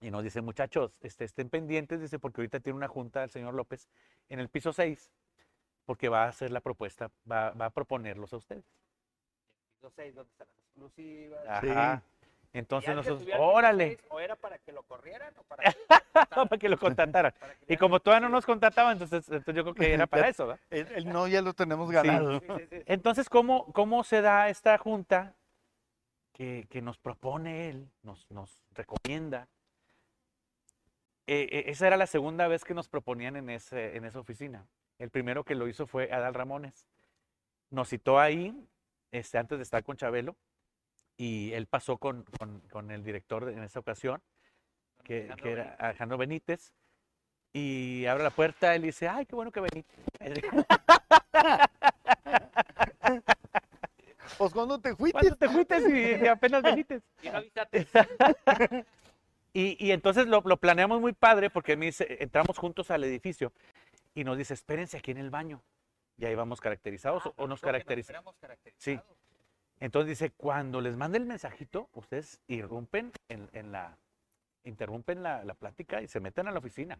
y nos dice, muchachos, este, estén pendientes, dice, porque ahorita tiene una junta el señor López en el piso 6 porque va a hacer la propuesta, va, va a proponerlos a ustedes. Piso seis, donde están las exclusivas. Ajá. Entonces nosotros, órale, seis, O era para que lo corrieran o para que, para que lo contrataran. que Y como todavía no nos contrataban, entonces, entonces yo creo que era para eso, ¿verdad? El, el no ya lo tenemos ganado. Sí, sí, sí. Entonces, ¿cómo, cómo se da esta junta que, que nos propone él, nos, nos recomienda? Eh, eh, esa era la segunda vez que nos proponían en, ese, en esa oficina. El primero que lo hizo fue Adal Ramones. Nos citó ahí este, antes de estar con Chabelo y él pasó con, con- con el director de- en esa ocasión, que, Alejandro que era. Alejandro Benítez, y abre la puerta, él dice, ay, qué bueno que Benítez. Pues cuando te fuiste. ¿Cuándo te fuiste y, y apenas Benítez? Y no avisaste. Y, y entonces lo, lo planeamos muy padre porque me dice, entramos juntos al edificio y nos dice, espérense aquí en el baño. Y ahí vamos caracterizados Ah, o- nos caracterizamos. Sí. Entonces dice, cuando les mande el mensajito, ustedes irrumpen en, en la, interrumpen la, la plática y se meten a la oficina.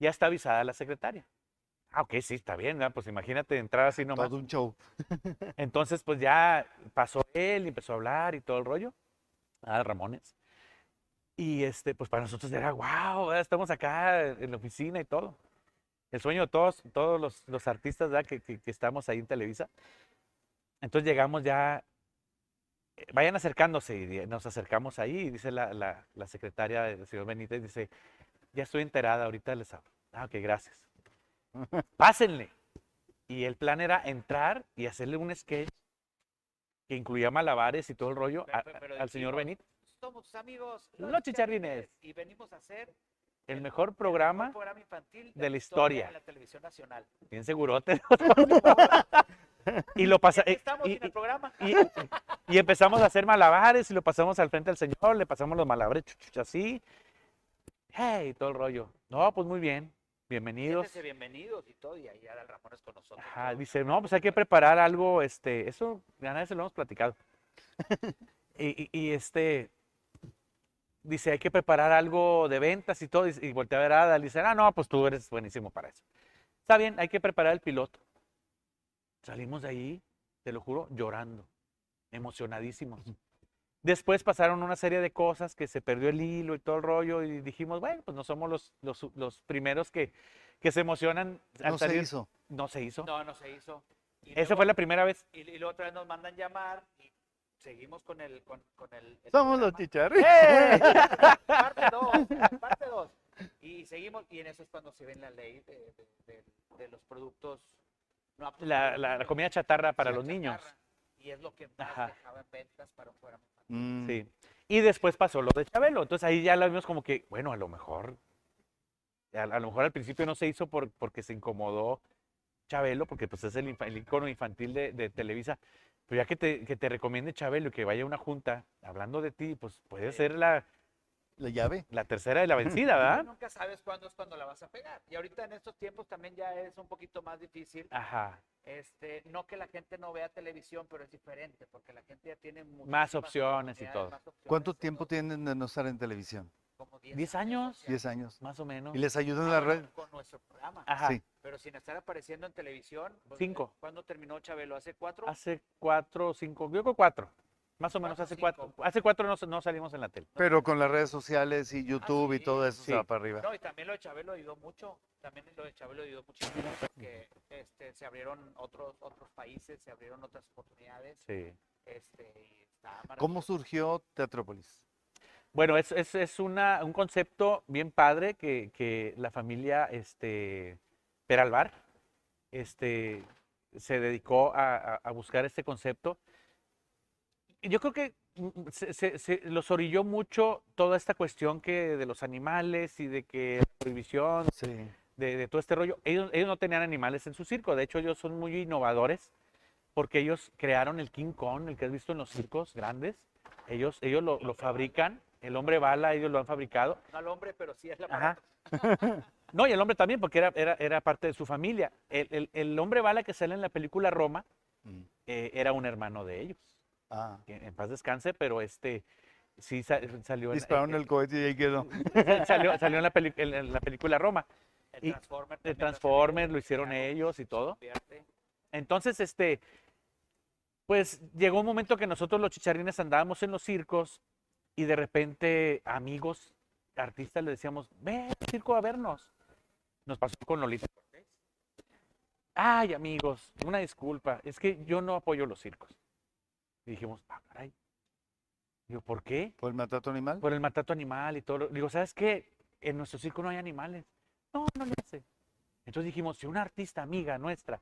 Ya está avisada la secretaria. Ah, ok, sí, está bien, ¿verdad? pues imagínate entrar así nomás. Todo un show. Entonces, pues ya pasó él y empezó a hablar y todo el rollo. Ah, Ramones. Y este, pues para nosotros era, wow, estamos acá en la oficina y todo. El sueño de todos, todos los, los artistas. Que, que- que estamos ahí en Televisa. Entonces llegamos ya, vayan acercándose y nos acercamos ahí y dice la, la, la secretaria del señor Benítez, dice, ya estoy enterada, ahorita les hablo. Ah, ok, gracias. Pásenle. Y el plan era entrar y hacerle un sketch que incluía malabares y todo el rollo Pero- pero- pero al señor Benítez. Somos amigos. Los chicharrines. Y venimos a hacer El el mejor mejor programa, programa infantil de la historia. en la televisión nacional. bien segurote. y lo pasa, estamos y- en el programa. y, y empezamos a hacer malabares y lo pasamos al frente al señor, le pasamos los malabares así. Hey, todo el rollo. No, pues muy bien. Bienvenidos. Siéntense bienvenidos y todo. Y ahí Adal Ramones con nosotros. Ajá, dice, no, pues hay que preparar algo, este, eso a nadie se lo hemos platicado. y, y- y, este, dice, hay que preparar algo de ventas y todo, y, y voltea a ver a Adal, dice, ah, no, pues tú eres buenísimo para eso. Está bien, hay que preparar el piloto. Salimos de ahí, te lo juro, llorando, emocionadísimos. Después pasaron una serie de cosas que se perdió el hilo y todo el rollo y dijimos, bueno, pues no somos los, los, los primeros que, que se emocionan al No se salir. hizo. No se hizo. No, no se hizo. Y Esa luego- fue la primera vez. Y, y luego otra vez nos mandan llamar y seguimos con el. Con, con el, el Somos los programa. chicharritos. ¡Eh! Parte 2, parte 2. Y seguimos, y en eso es cuando se ve la ley de, de- de- de los productos no aptos La, comida chatarra para los niños. Y es lo que más Ajá. dejaba en ventas para un programa. Mm. Sí. Y después pasó lo de Chabelo. Entonces ahí ya lo vimos como que, bueno, a lo mejor, a, a lo mejor al principio no se hizo por, porque se incomodó Chabelo, porque pues es el, infa- el icono infantil de, de Televisa. Pero ya que te, que te recomiende Chabelo y que vaya a una junta hablando de ti, pues puede Sí. ser la, La llave. La tercera y la vencida, ¿verdad? Nunca sabes cuándo es cuando la vas a pegar. Y ahorita en estos tiempos también ya es un poquito más difícil. Ajá. Este, no que la gente no vea televisión, pero es diferente, porque la gente ya tiene Más opciones y todo. opciones, ¿Cuánto todo. tiempo tienen de no estar en televisión? Como 10 años. ya. 10 años. Más o menos. ¿Y les ayudan en la red? Con nuestro programa. Ajá. Sí. Pero sin estar apareciendo en televisión. pues, Cinco. ¿Cuándo terminó Chabelo? ¿Hace cuatro? Hace cuatro o cinco, yo creo cuatro. Más o menos Cuatro, hace cinco. cuatro. Hace cuatro no, no salimos en la tele. Pero con las redes sociales y YouTube y sí, todo eso sí. se va para arriba. No, y también lo de Chabelo ayudó mucho. También lo de Chabelo ayudó muchísimo porque este, se abrieron otros, otros países, se abrieron otras oportunidades. Sí. Este, y está ¿Cómo surgió Teatrópolis? Bueno, es, es, es una, un concepto bien padre que, que la familia este, Peralvar este, se dedicó a, a- a buscar este concepto. Yo creo que mm, se, se- se- los orilló mucho toda esta cuestión que de los animales y de que la prohibición Sí. de, de todo este rollo. Ellos, ellos no tenían animales en su circo, de hecho ellos son muy innovadores porque ellos crearon el King Kong, el que has visto en los circos grandes. Ellos, ellos lo, lo fabrican, el hombre bala, ellos lo han fabricado. No al hombre, pero sí es la Ajá. No, y el hombre también, porque era, era, era parte de su familia. El, el- el hombre bala que sale en la película Roma Mm. eh, era un hermano de ellos. Ah. que en paz descanse, pero este sí sa- salió, en, Dispararon el cohete y ahí quedó. salió, salió en, la peli- en- en la película Roma. El Y Transformer. El Transformer lo hicieron ellos, ellos y todo. Entonces, este, pues llegó un momento que nosotros los chicharrines andábamos en los circos y de repente amigos, artistas le decíamos, ven al circo a vernos. Nos pasó con Lolita Cortés. Ay, amigos, una disculpa, es que yo no apoyo los circos. Y dijimos, ah, caray. Digo, ¿por qué? ¿Por el maltrato animal? Por el maltrato animal y todo. lo- Digo, ¿sabes qué? En nuestro circo no hay animales. No, no le hace. Entonces dijimos, si una artista amiga nuestra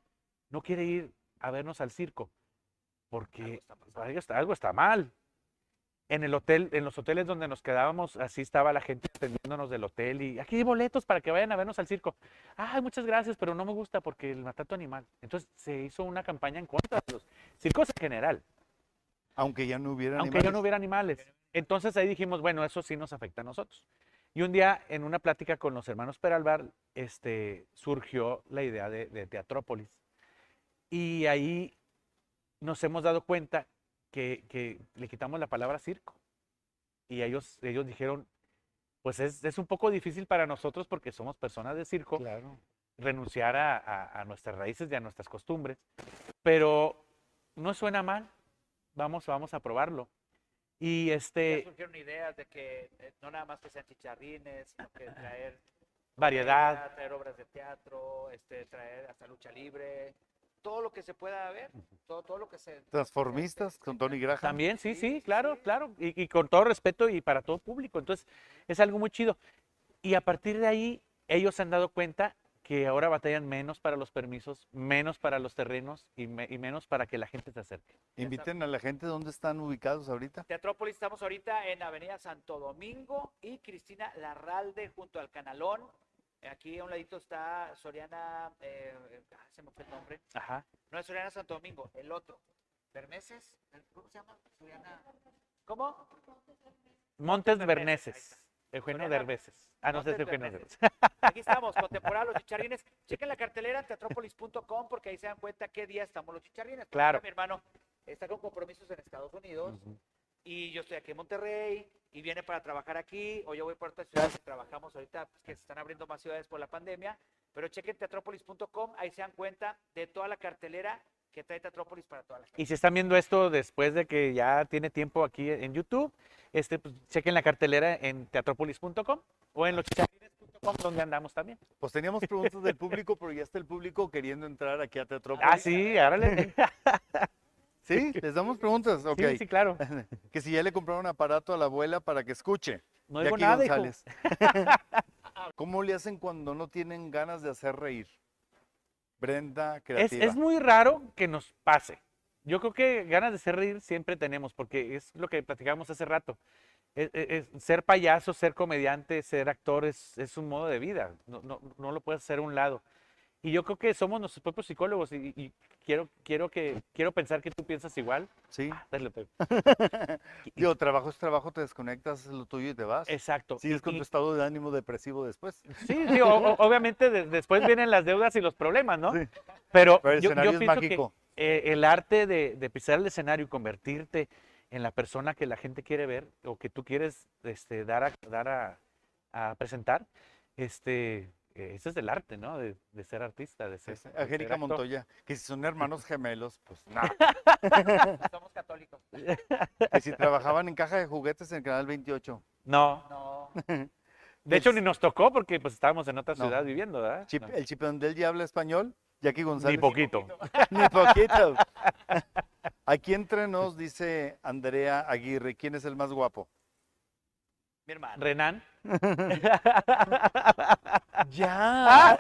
no quiere ir a vernos al circo, porque Algo está pasando. algo está, algo está mal. En el hotel, en los hoteles donde nos quedábamos, así estaba la gente atendiéndonos del hotel y aquí hay boletos para que vayan a vernos al circo. Ay, muchas gracias, pero no me gusta porque el maltrato animal. Entonces se hizo una campaña en contra de los circos en general Aunque ya no hubiera aunque ya no animales. hubiera animales. Entonces ahí dijimos, bueno, eso sí nos afecta a nosotros. Y un día, en una plática con los hermanos Peralvar, este, surgió la idea de, de Teatrópolis. Y ahí nos hemos dado cuenta que, que le quitamos la palabra circo. Y ellos, ellos dijeron, pues es, es un poco difícil para nosotros porque somos personas de circo Claro. renunciar a, a- a nuestras raíces y a nuestras costumbres, pero no suena mal, vamos, vamos a probarlo. Y Ya este, surgieron ideas de que eh, no nada más que sean chicharrines, sino que traer variedad, comedia, traer obras de teatro, este, traer hasta lucha libre, todo lo que se pueda ver, todo, todo lo que se... Transformistas con Tony Graham. también, sí, Sí, sí, sí, claro, sí. claro, y, y con todo respeto y para todo público, entonces es algo muy chido. Y a partir de ahí, ellos se han dado cuenta que ahora batallan menos para los permisos, menos para los terrenos y, me- y menos para que la gente se acerque. Inviten a la gente dónde están ubicados ahorita. Teatrópolis, estamos ahorita en Avenida Santo Domingo y Cristina Larralde junto al Canalón. Aquí a un ladito está Soriana, eh, ah, se me fue el nombre. Ajá. No es Soriana Santo Domingo, el otro. ¿Bermeses? ¿Cómo se llama? Soriana. ¿Cómo? Montes Berneses, está. Eugenio Derbeces. Ah, no sé si Eugenio. Derbez. Aquí estamos, con temporada Los Chicharrines. Chequen la cartelera en teatrópolis.com porque ahí se dan cuenta qué día estamos los chicharrines. Claro. Mi hermano está con compromisos en Estados Unidos y yo estoy aquí en Monterrey y viene para trabajar aquí o yo voy para otras ciudades que trabajamos ahorita, pues, que se están abriendo más ciudades por la pandemia. Pero chequen teatrópolis.com, ahí se dan cuenta de toda la cartelera que trae Teatrópolis para toda la gente. Y si están viendo esto después de que ya tiene tiempo aquí en YouTube, este, pues, chequen la cartelera en teatropolis.com o en loschicharines.com donde andamos también. Pues teníamos preguntas del público, pero ya está el público queriendo entrar aquí a Teatrópolis. Ah, sí, árale. ¿Sí? ¿Les damos preguntas? Ok. Sí, sí, claro. Que si ya le compraron un aparato a la abuela para que escuche. No digo aquí nada. González. ¿Cómo le hacen cuando no tienen ganas de hacer reír? Brenda, Es, creativa. es muy raro que nos pase. Yo creo que ganas de ser reír siempre tenemos, porque es lo que platicábamos hace rato. Es- es- es- ser payaso, ser comediante, ser actor es, es un modo de vida. No, no- no lo puedes hacer a un lado. Y yo creo que somos nuestros propios psicólogos y, y quiero, quiero, que, quiero pensar que tú piensas igual. Sí. Dale, Toño. Digo, trabajo es trabajo, te desconectas, es lo tuyo y te vas. Exacto. Sigues con y- tu estado de ánimo depresivo después. Sí, sí, o- obviamente de- después vienen las deudas y los problemas, ¿no? Sí. Pero, Pero el yo, yo escenario es pienso mágico. que eh, el arte de, de pisar el escenario y convertirte en la persona que la gente quiere ver o que tú quieres este, dar, a, dar a, a presentar, este, eh, ese es el arte, ¿no? De, de ser artista, de ser, Angélica. Montoya, que si son hermanos gemelos, pues nada. Somos católicos. Que si trabajaban en caja de juguetes en Canal 28. No, No. de hecho ni nos tocó porque pues estábamos en otra No. ciudad viviendo, ¿verdad? Chip- No. El chipón del diablo español, Jackie Ni González. poquito. Ni poquito. Aquí entre nos, dice Andrea Aguirre, ¿quién es el más guapo? Mi hermano. Renan. Ya.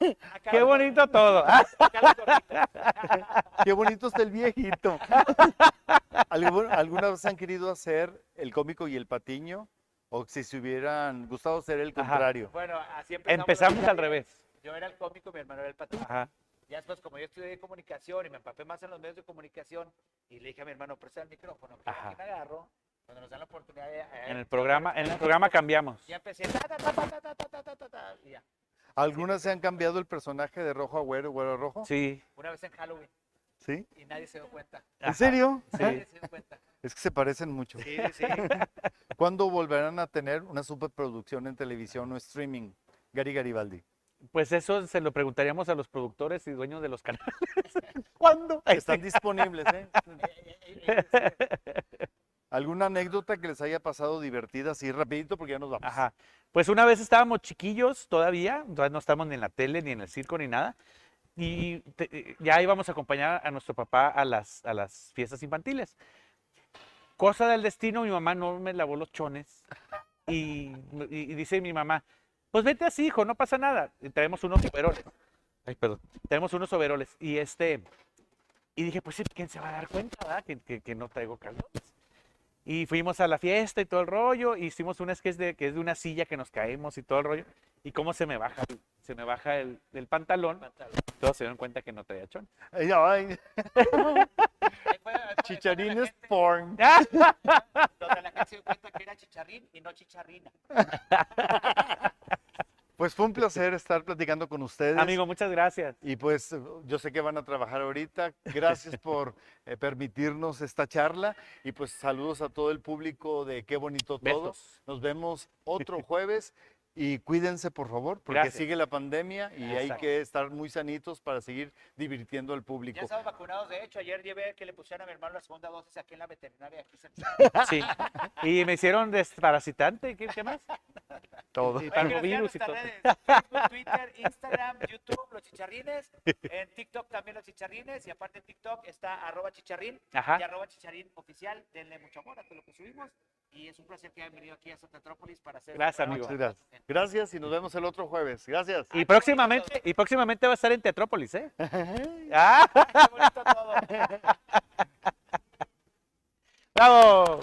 Qué bonito todo. Qué bonito está el viejito. ¿Algún- ¿Alguna vez han querido hacer el cómico y el patiño? O si se hubieran gustado ser el Ajá. contrario. Bueno, así empezamos. Al revés. Yo era el cómico, mi hermano era el patrón. Ajá. Ya después, como yo estudié comunicación y me empapé más en los medios de comunicación, y le dije a mi hermano, presta el micrófono, que me agarro, cuando nos dan la oportunidad de, en el programa, en el programa cambiamos. Ya empecé. ¿Algunas se han cambiado el personaje de rojo a güero, güero a rojo? Sí. Una vez en Halloween. ¿Sí? Y nadie se dio cuenta. ¿En serio? Sí. Nadie se dio cuenta. Es que se parecen mucho. Sí, sí. ¿Cuándo volverán a tener una superproducción en televisión o streaming? Gary Garibaldi. Pues eso se lo preguntaríamos a los productores y dueños de los canales. ¿Cuándo? Están disponibles, ¿eh? ¿Alguna anécdota que les haya pasado divertida así rapidito? Porque ya nos vamos. Ajá. Pues una vez estábamos chiquillos todavía, todavía no estábamos ni en la tele, ni en el circo, ni nada. Y te- eh, ya íbamos a acompañar a nuestro papá a las, a las fiestas infantiles. Cosa del destino, mi mamá no me lavó los chones. Y, y- y dice mi mamá, pues vete así, hijo, no pasa nada. Y traemos unos overoles. Ay, perdón. Tenemos unos overoles. Y este, y dije, pues sí, ¿quién se va a dar cuenta, verdad? Que, que- que no traigo calzones. Y fuimos a la fiesta y todo el rollo. y hicimos una sketch de que es de una silla que nos caemos y todo el rollo. Y cómo se me baja, el- se me baja el, el pantalón. Todos se dieron cuenta que no traía chón. Chicharines gente- porn. Donde la gente se dio cuenta que era chicharrín y no chicharrina. Pues fue un placer estar platicando con ustedes. Amigo, muchas gracias. Y pues yo sé que van a trabajar ahorita. Gracias por eh, permitirnos esta charla. Y pues saludos a todo el público de Qué Bonito Todo. Besos. Nos vemos otro jueves. Y cuídense, por favor, porque Gracias. sigue la pandemia y hay que estar muy sanitos para seguir divirtiendo al público. Ya estamos vacunados, de hecho, ayer llevé que le pusieran a mi hermano la segunda dosis aquí en la veterinaria. Aquí. Sí. Y me hicieron desparasitante. ¿Qué, qué más? Todo. Y parvovirus y todo. redes, Facebook, Twitter, Instagram, YouTube, Los Chicharrines. En TikTok también Los Chicharrines. Y aparte en TikTok está arroba chicharrín Ajá. y arroba chicharrín oficial. Denle mucho amor a todo lo que subimos. Y es un placer que hayan venido aquí a Santa Metrópolis para hacer... Gracias, un amigo. gracias. Gracias y nos vemos el otro jueves. Gracias. Y próximamente, y próximamente va a estar en Teatrópolis, ¿eh? ¡Ah! Qué bonito todo. ¡Bravo!